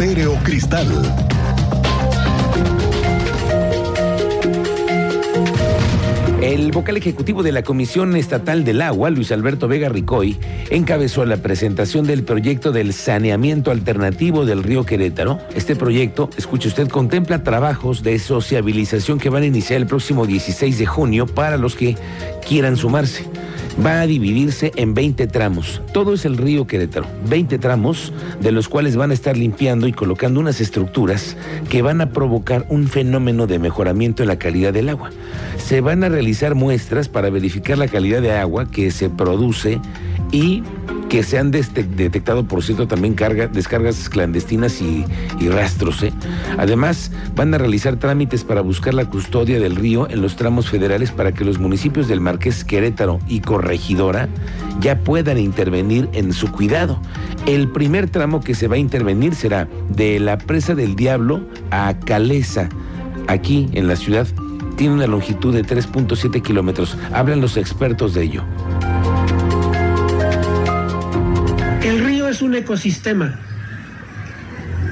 Cristal. El vocal ejecutivo de la Comisión Estatal del Agua, Luis Alberto Vega Ricoy, encabezó la presentación del proyecto del saneamiento alternativo del río Querétaro. Este proyecto, escuche usted, contempla trabajos de sociabilización que van a iniciar el próximo 16 de junio para los que quieran sumarse va a dividirse en 20 tramos. Todo es el río Querétaro. 20 tramos de los cuales van a estar limpiando y colocando unas estructuras que van a provocar un fenómeno de mejoramiento en la calidad del agua. Se van a realizar muestras para verificar la calidad de agua que se produce y que se han detectado, por cierto, también carga, descargas clandestinas y, rastros. ¿eh? Además, van a realizar trámites para buscar la custodia del río en los tramos federales para que los municipios del Marqués Querétaro y Corregidora ya puedan intervenir en su cuidado. El primer tramo que se va a intervenir será de la presa del Diablo a Caleza, aquí en la ciudad. Tiene una longitud de 3.7 kilómetros. Hablan los expertos de ello. Un ecosistema.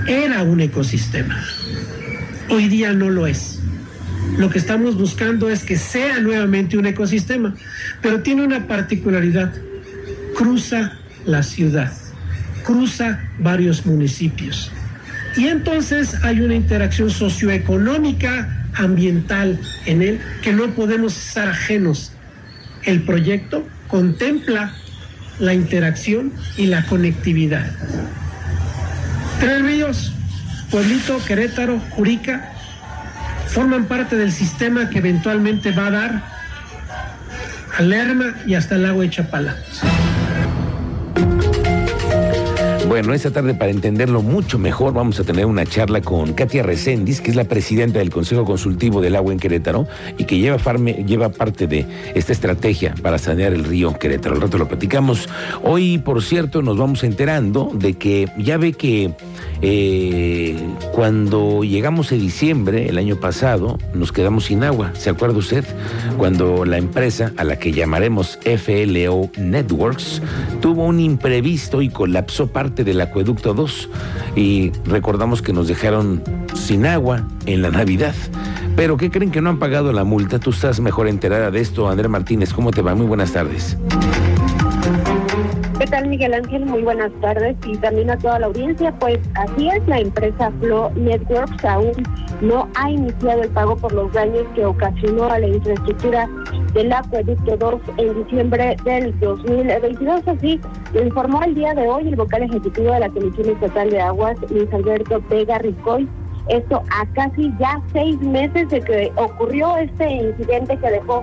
Era un ecosistema. Hoy día no lo es. Lo que estamos buscando es que sea nuevamente un ecosistema, pero tiene una particularidad. Cruza la ciudad, cruza varios municipios. Y entonces hay una interacción socioeconómica, ambiental en él, que no podemos estar ajenos. El proyecto contempla la interacción y la conectividad. Tres ríos, Pueblito, Querétaro, Jurica, forman parte del sistema que eventualmente va a dar a Lerma y hasta el lago de Chapala. Bueno, esta tarde para entenderlo mucho mejor vamos a tener una charla con Katia Recendis, que es la presidenta del Consejo Consultivo del Agua en Querétaro y que lleva, lleva parte de esta estrategia para sanear el río Querétaro. Al rato lo platicamos. Hoy, por cierto, nos vamos enterando de que ya ve que eh, cuando llegamos a diciembre el año pasado nos quedamos sin agua. ¿Se acuerda usted? Cuando la empresa a la que llamaremos FLO Networks tuvo un imprevisto y colapsó parte del acueducto 2 y recordamos que nos dejaron sin agua en la Navidad. Pero ¿qué creen que no han pagado la multa? Tú estás mejor enterada de esto, André Martínez. ¿Cómo te va? Muy buenas tardes. ¿Qué tal, Miguel Ángel? Muy buenas tardes y también a toda la audiencia. Pues así es, la empresa Flow Networks aún no ha iniciado el pago por los daños que ocasionó a la infraestructura del acueducto 2 en diciembre del 2022. Así lo informó el día de hoy el vocal ejecutivo de la Comisión Estatal de Aguas, Luis Alberto Vega Ricoy. Esto a casi ya seis meses de que ocurrió este incidente que dejó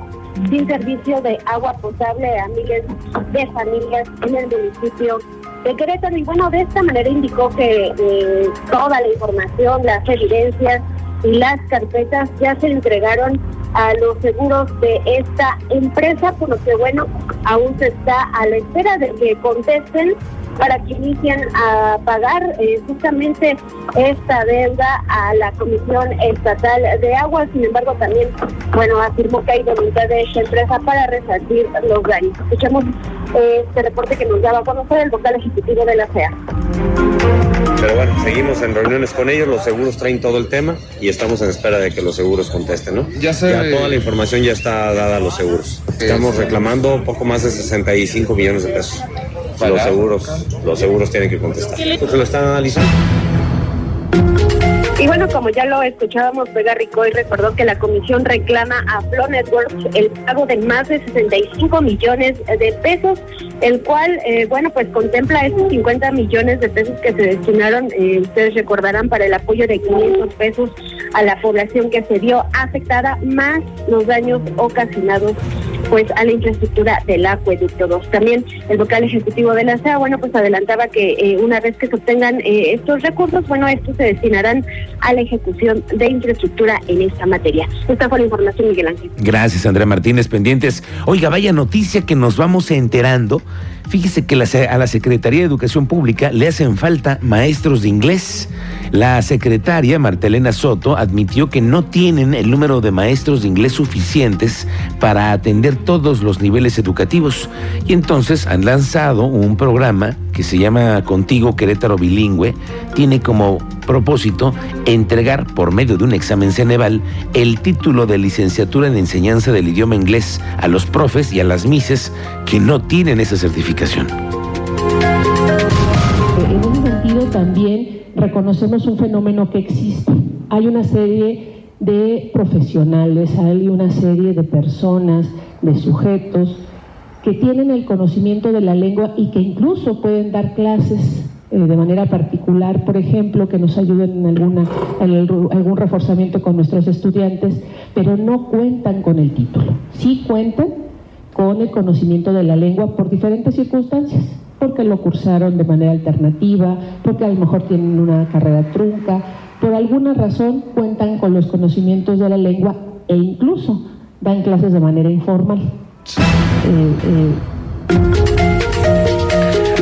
sin servicio de agua potable a miles de familias en el municipio de Querétaro. Y bueno, de esta manera indicó que eh, toda la información, las evidencias y las carpetas ya se entregaron a los seguros de esta empresa, por lo que bueno, aún se está a la espera de que contesten para que inicien a pagar eh, justamente esta deuda a la Comisión Estatal de Agua. Sin embargo, también, bueno, afirmó que hay voluntad de esta empresa para resarcir los daños. Escuchemos eh, este reporte que nos daba a conocer el vocal ejecutivo de la CEA. Pero bueno, seguimos en reuniones con ellos, los seguros traen todo el tema y estamos en espera de que los seguros contesten, ¿no? Ya, sé, ya toda la información ya está dada a los seguros. Estamos reclamando poco más de 65 millones de pesos. Los seguros, los seguros tienen que contestar. Porque lo están analizando. Bueno, como ya lo escuchábamos, Vega Ricoy recordó que la comisión reclama a Flow Networks el pago de más de 65 millones de pesos, el cual, eh, bueno, pues contempla esos 50 millones de pesos que se destinaron, eh, ustedes recordarán, para el apoyo de 500 pesos a la población que se vio afectada, más los daños ocasionados pues a la infraestructura del acueducto 2. También el vocal ejecutivo de la SEA, bueno, pues adelantaba que eh, una vez que se obtengan eh, estos recursos, bueno, estos se destinarán a la ejecución de infraestructura en esta materia. Esta fue la información, Miguel Ángel. Gracias, Andrea Martínez, pendientes. Oiga, vaya noticia que nos vamos enterando. Fíjese que a la Secretaría de Educación Pública le hacen falta maestros de inglés. La secretaria Martelena Soto admitió que no tienen el número de maestros de inglés suficientes para atender todos los niveles educativos y entonces han lanzado un programa que se llama Contigo Querétaro Bilingüe. Tiene como Propósito, entregar por medio de un examen Ceneval el título de licenciatura en enseñanza del idioma inglés a los profes y a las mises que no tienen esa certificación. En ese sentido también reconocemos un fenómeno que existe. Hay una serie de profesionales, hay una serie de personas, de sujetos que tienen el conocimiento de la lengua y que incluso pueden dar clases eh, de manera particular, por ejemplo, que nos ayuden en, alguna, en algún reforzamiento con nuestros estudiantes, pero no cuentan con el título. Sí cuentan con el conocimiento de la lengua por diferentes circunstancias, porque lo cursaron de manera alternativa, porque a lo mejor tienen una carrera trunca, por alguna razón cuentan con los conocimientos de la lengua e incluso dan clases de manera informal.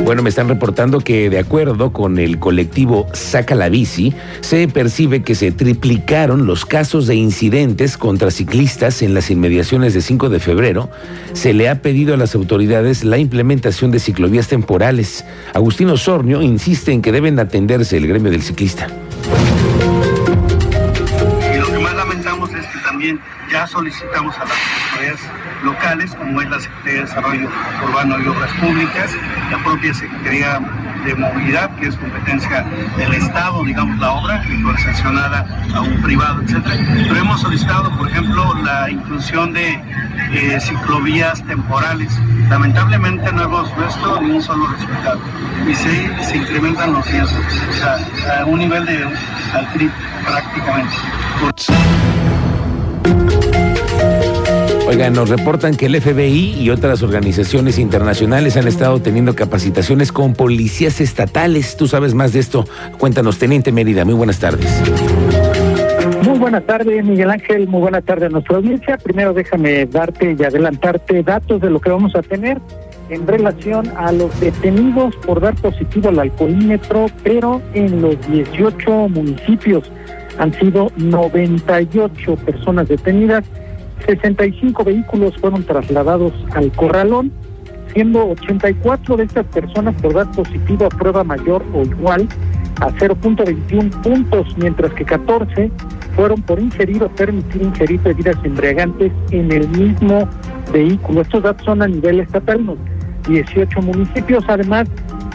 Bueno, me están reportando que de acuerdo con el colectivo Saca la Bici, se percibe que se triplicaron los casos de incidentes contra ciclistas en las inmediaciones de 5 de febrero. Se le ha pedido a las autoridades la implementación de ciclovías temporales. Agustino Sornio insiste en que deben atenderse el gremio del ciclista. Y lo que más lamentamos es que también ya solicitamos a las autoridades locales, como es la Secretaría de Desarrollo Urbano y Obras Públicas, la propia Secretaría de Movilidad, que es competencia del Estado, digamos, la obra, y sancionada a un privado, etcétera. Pero hemos solicitado, por ejemplo, la inclusión de eh, ciclovías temporales. Lamentablemente no hemos visto ni un solo resultado. Y se, se incrementan los riesgos, o sea, a un nivel de al prácticamente. Oigan, nos reportan que el FBI y otras organizaciones internacionales han estado teniendo capacitaciones con policías estatales. Tú sabes más de esto. Cuéntanos, Teniente Mérida. Muy buenas tardes. Muy buenas tardes, Miguel Ángel. Muy buenas tardes a nuestra audiencia. Primero déjame darte y adelantarte datos de lo que vamos a tener en relación a los detenidos por dar positivo al alcoholímetro, pero en los 18 municipios han sido 98 personas detenidas 65 vehículos fueron trasladados al corralón, siendo 84 de estas personas por dar positivo a prueba mayor o igual a 0.21 puntos, mientras que 14 fueron por ingerir o permitir ingerir bebidas embriagantes en el mismo vehículo. Estos datos son a nivel estatal, en 18 municipios, además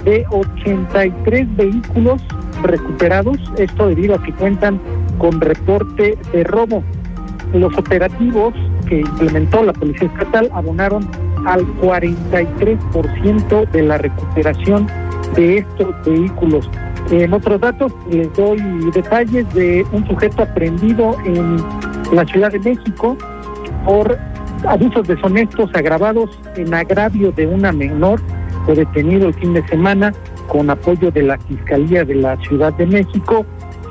de 83 vehículos recuperados, esto debido a que cuentan con reporte de robo los operativos que implementó la Policía Estatal abonaron al 43% de la recuperación de estos vehículos. En otros datos les doy detalles de un sujeto aprendido en la Ciudad de México por abusos deshonestos agravados en agravio de una menor. Fue detenido el fin de semana con apoyo de la Fiscalía de la Ciudad de México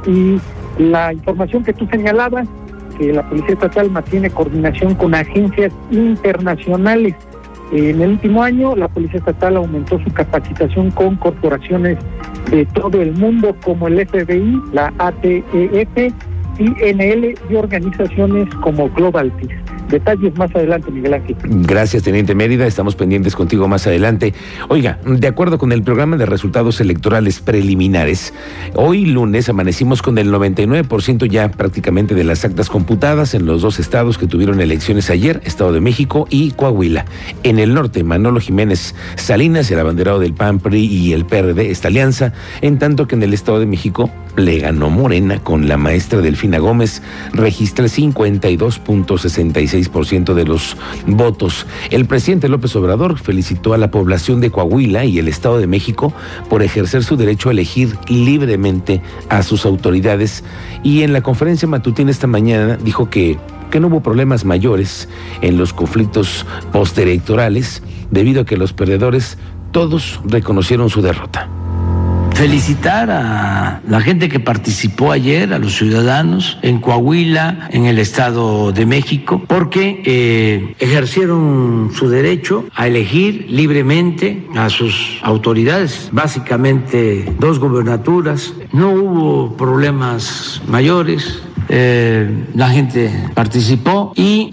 y la información que tú señalabas que la Policía Estatal mantiene coordinación con agencias internacionales. En el último año, la Policía Estatal aumentó su capacitación con corporaciones de todo el mundo como el FBI, la ATEF, INL y organizaciones como Global Peace. Detalles más adelante, Miguel Ángel. Gracias, Teniente Mérida. Estamos pendientes contigo más adelante. Oiga, de acuerdo con el programa de resultados electorales preliminares, hoy lunes amanecimos con el 99% ya prácticamente de las actas computadas en los dos estados que tuvieron elecciones ayer, Estado de México y Coahuila. En el norte, Manolo Jiménez Salinas, el abanderado del PAN, PRI y el PRD, esta alianza, en tanto que en el Estado de México le ganó Morena con la maestra Delfina Gómez, registra 52.66 ciento de los votos. El presidente López Obrador felicitó a la población de Coahuila y el Estado de México por ejercer su derecho a elegir libremente a sus autoridades y en la conferencia matutina esta mañana dijo que que no hubo problemas mayores en los conflictos postelectorales debido a que los perdedores todos reconocieron su derrota felicitar a la gente que participó ayer, a los ciudadanos en Coahuila, en el Estado de México, porque eh, ejercieron su derecho a elegir libremente a sus autoridades, básicamente dos gobernaturas. No hubo problemas mayores, la gente participó y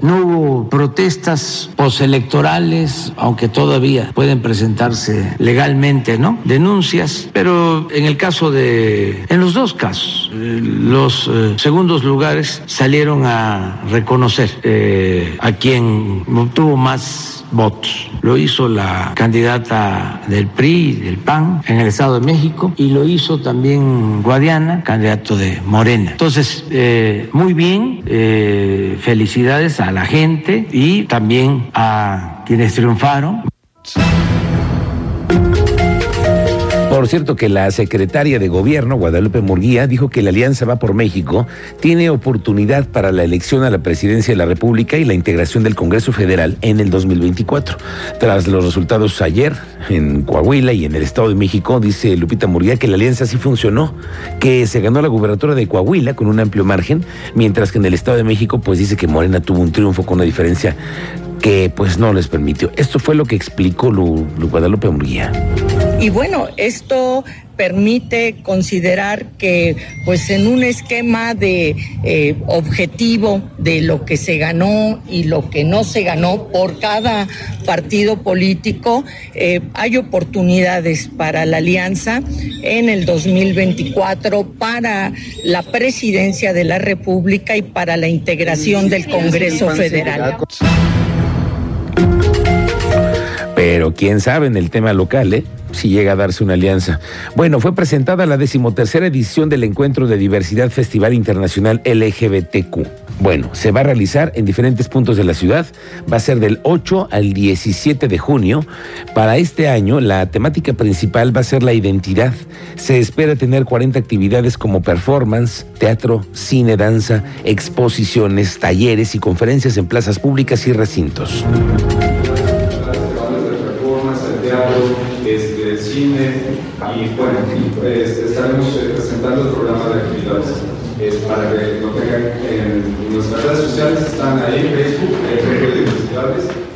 no hubo protestas postelectorales, aunque todavía pueden presentarse legalmente, ¿no? Denuncias, pero en el caso de, en los dos casos, los segundos lugares salieron a reconocer a quien obtuvo más votos. Lo hizo la candidata del PRI, del PAN, en el Estado de México, y lo hizo también Guadiana, candidato de Morena. Entonces, eh, muy bien, eh, felicidades a la gente y también a quienes triunfaron. Por cierto que la secretaria de Gobierno, Guadalupe Murguía, dijo que la Alianza Va por México tiene oportunidad para la elección a la presidencia de la República y la integración del Congreso Federal en el 2024. Tras los resultados ayer en Coahuila y en el Estado de México, dice Lupita Murguía que la alianza sí funcionó, que se ganó la gubernatura de Coahuila con un amplio margen, mientras que en el Estado de México pues dice que Morena tuvo un triunfo con una diferencia que pues no les permitió. Esto fue lo que explicó Lu, Guadalupe Murguía. Y bueno, esto permite considerar que pues en un esquema de eh, objetivo de lo que se ganó y lo que no se ganó por cada partido político, eh, hay oportunidades para la alianza en el 2024 para la presidencia de la República y para la integración del Congreso Federal. Pero quién sabe en el tema local, ¿eh? Si llega a darse una alianza. Bueno, fue presentada la decimotercera edición del Encuentro de Diversidad Festival Internacional LGBTQ. Bueno, se va a realizar en diferentes puntos de la ciudad. Va a ser del 8 al 17 de junio. Para este año, la temática principal va a ser la identidad. Se espera tener 40 actividades como performance, teatro, cine, danza, exposiciones, talleres y conferencias en plazas públicas y recintos. cine y bueno, es, estaremos eh, presentando el programa de actividades. Es para que lo tengan en nuestras redes sociales, están ahí en Facebook, en Red de Universidades.